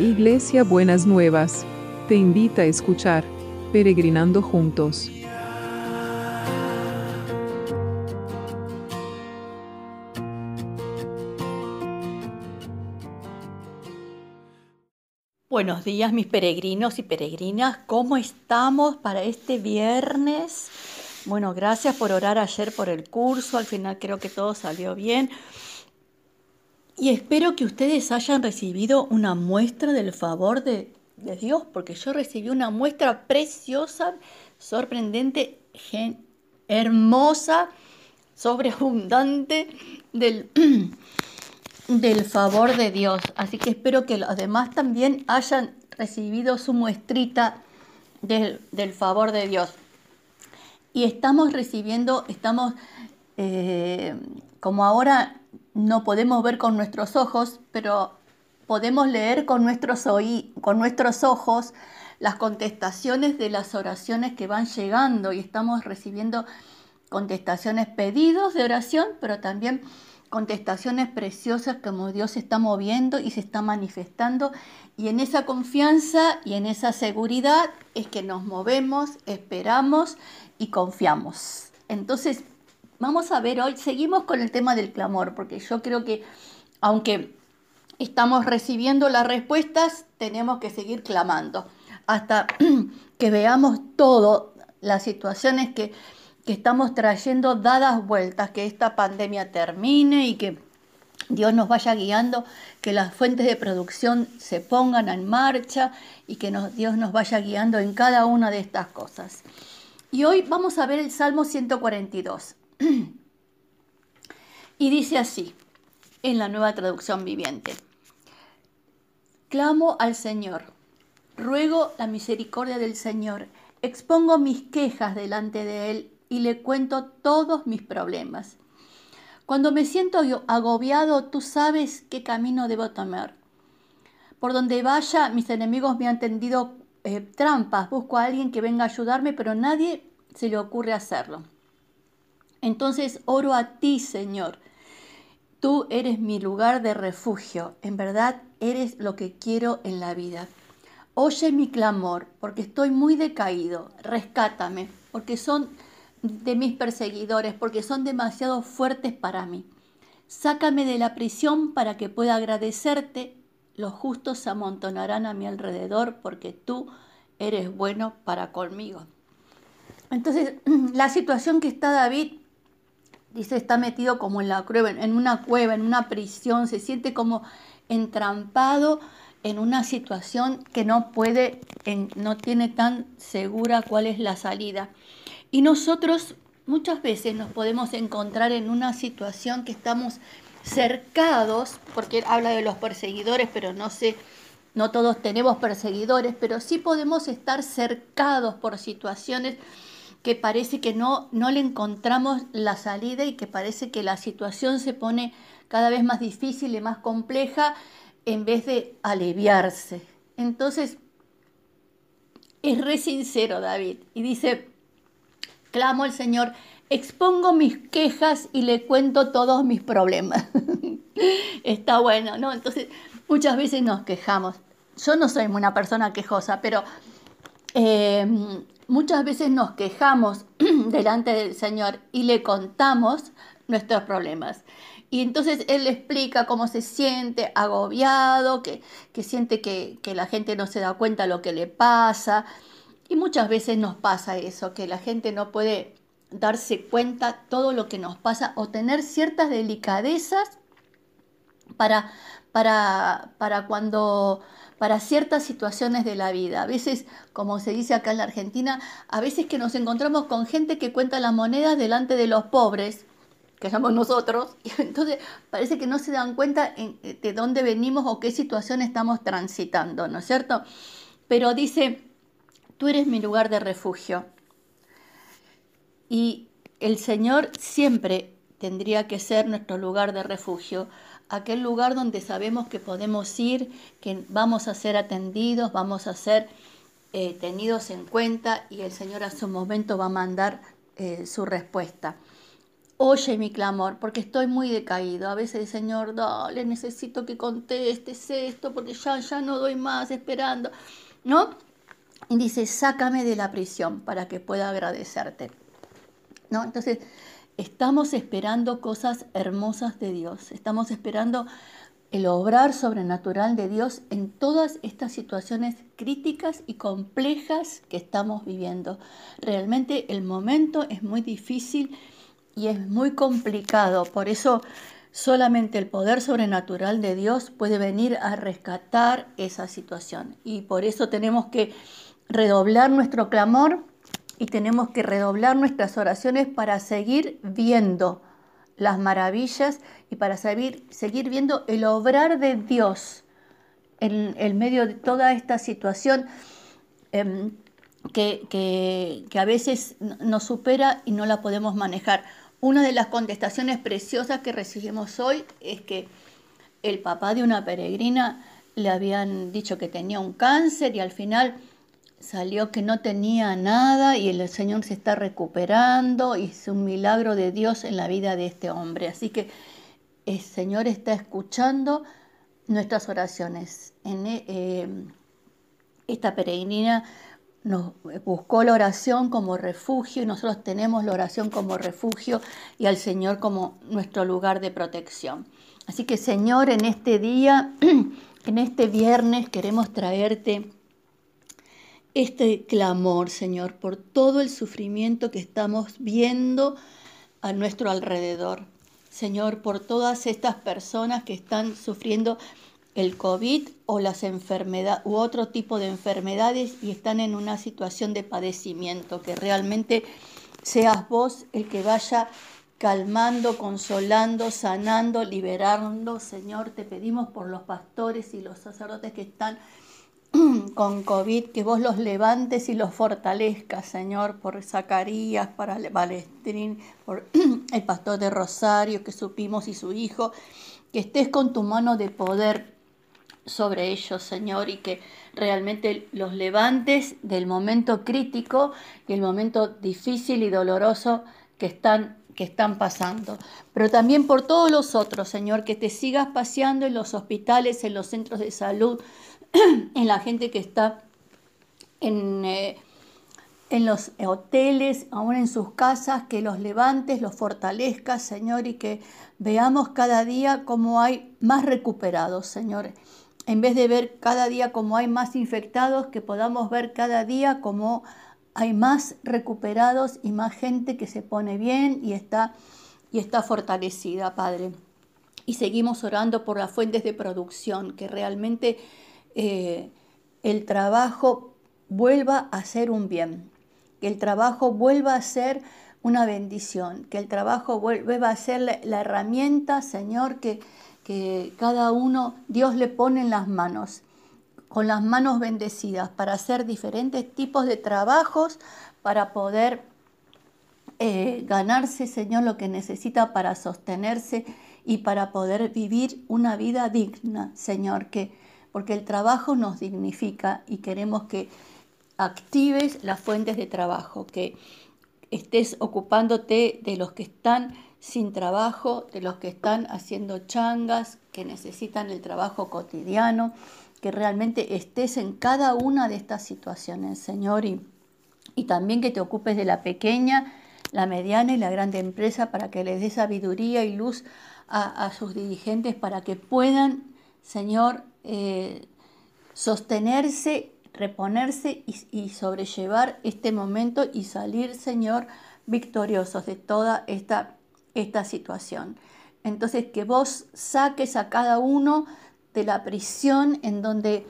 Iglesia Buenas Nuevas, te invita a escuchar Peregrinando Juntos. Buenos días mis peregrinos y peregrinas, ¿cómo estamos para este viernes? Bueno, gracias por orar ayer por el curso, al final creo que todo salió bien. Y espero que ustedes hayan recibido una muestra del favor de, Dios, porque yo recibí una muestra preciosa, sorprendente, hermosa, sobreabundante del, del favor de Dios. Así que espero que los demás también hayan recibido su muestrita del, del favor de Dios. Y estamos recibiendo, estamos, eh, como ahora no podemos ver con nuestros ojos, pero podemos leer con nuestros, con nuestros ojos las contestaciones de las oraciones que van llegando y estamos recibiendo contestaciones, pedidos de oración, pero también contestaciones preciosas como Dios se está moviendo y se está manifestando. Y en esa confianza y en esa seguridad es que nos movemos, esperamos y confiamos. Entonces, vamos a ver hoy, seguimos con el tema del clamor, porque yo creo que aunque estamos recibiendo las respuestas, tenemos que seguir clamando hasta que veamos todo, las situaciones que, que estamos trayendo dadas vueltas, que esta pandemia termine y que Dios nos vaya guiando, que las fuentes de producción se pongan en marcha y que Dios nos vaya guiando en cada una de estas cosas. Y hoy vamos a ver el Salmo 142. Y dice así, en la nueva traducción viviente. Clamo al Señor, ruego la misericordia del Señor, expongo mis quejas delante de Él y le cuento todos mis problemas. Cuando me siento agobiado, tú sabes qué camino debo tomar. Por donde vaya, mis enemigos me han tendido eh, trampas, busco a alguien que venga a ayudarme, pero nadie se le ocurre hacerlo. Entonces oro a ti, Señor. Tú eres mi lugar de refugio. En verdad, eres lo que quiero en la vida. Oye mi clamor, porque estoy muy decaído. Rescátame, porque son de mis perseguidores, porque son demasiado fuertes para mí. Sácame de la prisión para que pueda agradecerte los justos se amontonarán a mi alrededor porque tú eres bueno para conmigo. Entonces, la situación que está David, dice, está metido como en la cueva, en una cueva, en una prisión, se siente como entrampado en una situación que no puede, no tiene tan segura cuál es la salida. Y nosotros muchas veces nos podemos encontrar en una situación que estamos cercados, porque habla de los perseguidores, pero no sé, no todos tenemos perseguidores, pero sí podemos estar cercados por situaciones que parece que no, no le encontramos la salida y que parece que la situación se pone cada vez más difícil y más compleja en vez de aliviarse. Entonces, es re sincero David y dice, clamo al Señor, expongo mis quejas y le cuento todos mis problemas. Está bueno, ¿no? Entonces, muchas veces nos quejamos. Yo no soy una persona quejosa, pero eh, muchas veces nos quejamos delante del Señor y le contamos nuestros problemas. Y entonces Él explica cómo se siente agobiado, que, siente que, que, la gente no se da cuenta de lo que le pasa. Y muchas veces nos pasa eso, que la gente no puede darse cuenta todo lo que nos pasa o tener ciertas delicadezas para, para, para cuando para ciertas situaciones de la vida. A veces, como se dice acá en la Argentina, a veces que nos encontramos con gente que cuenta las monedas delante de los pobres, que somos nosotros, y entonces parece que no se dan cuenta de dónde venimos o qué situación estamos transitando, ¿no es cierto? Pero dice, tú eres mi lugar de refugio. Y el Señor siempre tendría que ser nuestro lugar de refugio, aquel lugar donde sabemos que podemos ir, que vamos a ser atendidos, vamos a ser eh, tenidos en cuenta y el Señor a su momento va a mandar eh, su respuesta. oye mi clamor, porque estoy muy decaído. A veces, Señor, dale, necesito que contestes esto, porque ya, ya no doy más esperando, ¿no? Y dice, sácame de la prisión para que pueda agradecerte, ¿no? Entonces, estamos esperando cosas hermosas de Dios, estamos esperando el obrar sobrenatural de Dios en todas estas situaciones críticas y complejas que estamos viviendo. Realmente el momento es muy difícil y es muy complicado, por eso solamente el poder sobrenatural de Dios puede venir a rescatar esa situación. Y por eso tenemos que redoblar nuestro clamor y tenemos que redoblar nuestras oraciones para seguir viendo las maravillas y para seguir, seguir viendo el obrar de Dios en, el medio de toda esta situación em, que, que, a veces nos supera y no la podemos manejar. Una de las contestaciones preciosas que recibimos hoy es que el papá de una peregrina le habían dicho que tenía un cáncer y al final salió que no tenía nada y el Señor se está recuperando y es un milagro de Dios en la vida de este hombre. Así que el Señor está escuchando nuestras oraciones. En, eh, esta peregrina nos buscó la oración como refugio y nosotros tenemos la oración como refugio y al Señor como nuestro lugar de protección. Así que Señor, en este día, en este viernes queremos traerte este clamor, Señor, por todo el sufrimiento que estamos viendo a nuestro alrededor. Señor, por todas estas personas que están sufriendo el COVID o las enfermedades u otro tipo de enfermedades y están en una situación de padecimiento, que realmente seas vos el que vaya calmando, consolando, sanando, liberando. Señor, te pedimos por los pastores y los sacerdotes que están con COVID, que vos los levantes y los fortalezcas, Señor, por Zacarías, para Balestrín, por el pastor de Rosario que supimos y su hijo, que estés con tu mano de poder sobre ellos, Señor, y que realmente los levantes del momento crítico y el momento difícil y doloroso que están que están pasando, pero también por todos los otros, Señor, que te sigas paseando en los hospitales, en los centros de salud, en la gente que está en, eh, en los hoteles, aún en sus casas, que los levantes, los fortalezcas, Señor, y que veamos cada día cómo hay más recuperados, Señor. En vez de ver cada día cómo hay más infectados, que podamos ver cada día cómo hay más recuperados y más gente que se pone bien y está, y está fortalecida, Padre. Y seguimos orando por las fuentes de producción, que realmente eh, el trabajo vuelva a ser un bien, que el trabajo vuelva a ser una bendición, que el trabajo vuelva a ser la, herramienta, Señor, que, que cada uno Dios le pone en las manos, con las manos bendecidas, para hacer diferentes tipos de trabajos, para poder eh, ganarse, Señor, lo que necesita para sostenerse y para poder vivir una vida digna, Señor, que porque el trabajo nos dignifica y queremos que actives las fuentes de trabajo, que estés ocupándote de los que están sin trabajo, de los que están haciendo changas, que necesitan el trabajo cotidiano, que realmente estés en cada una de estas situaciones, Señor, y, también que te ocupes de la pequeña, la mediana y la grande empresa para que les dé sabiduría y luz a, a sus dirigentes para que puedan, Señor, eh, sostenerse, reponerse y, sobrellevar este momento y salir, Señor, victoriosos de toda esta, esta situación. Entonces, que vos saques a cada uno de la prisión en donde,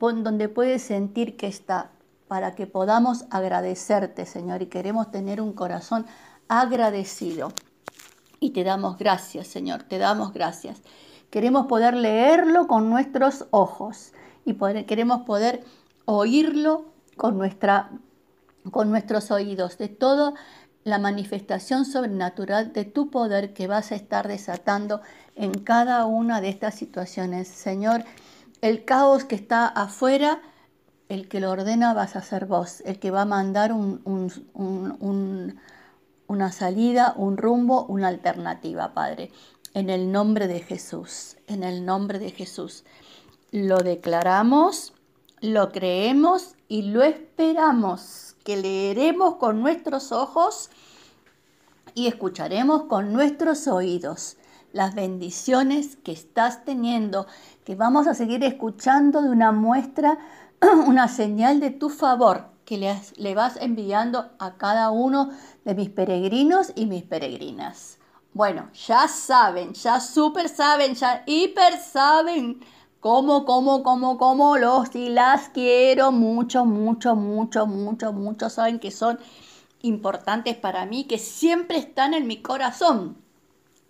donde puede sentir que está, para que podamos agradecerte, Señor, y queremos tener un corazón agradecido. Y te damos gracias, Señor, te damos gracias. Queremos poder leerlo con nuestros ojos y queremos poder oírlo con, nuestra, con nuestros oídos, de toda la manifestación sobrenatural de tu poder que vas a estar desatando en cada una de estas situaciones. Señor, el caos que está afuera, el que lo ordena vas a ser vos, el que va a mandar un, un, una salida, un rumbo, una alternativa, Padre. En el nombre de Jesús, en el nombre de Jesús. Lo declaramos, lo creemos y lo esperamos, que leeremos con nuestros ojos y escucharemos con nuestros oídos las bendiciones que estás teniendo, que vamos a seguir escuchando de una muestra, una señal de tu favor que le, vas enviando a cada uno de mis peregrinos y mis peregrinas. Bueno, ya saben, ya súper saben, ya hiper saben cómo, cómo, cómo, cómo los y las quiero mucho, mucho, mucho, mucho, mucho. Saben que son importantes para mí, que siempre están en mi corazón.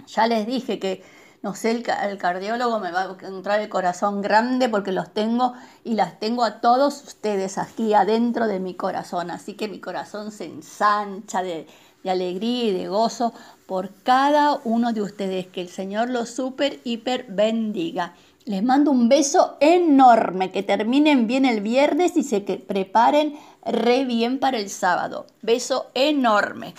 Ya les dije que, no sé, el, cardiólogo me va a encontrar el corazón grande porque los tengo y las tengo a todos ustedes aquí adentro de mi corazón. Así que mi corazón se ensancha de, de alegría y de gozo por cada uno de ustedes. Que el Señor los super, hiper bendiga. Les mando un beso enorme, que terminen bien el viernes y se preparen re bien para el sábado. Beso enorme.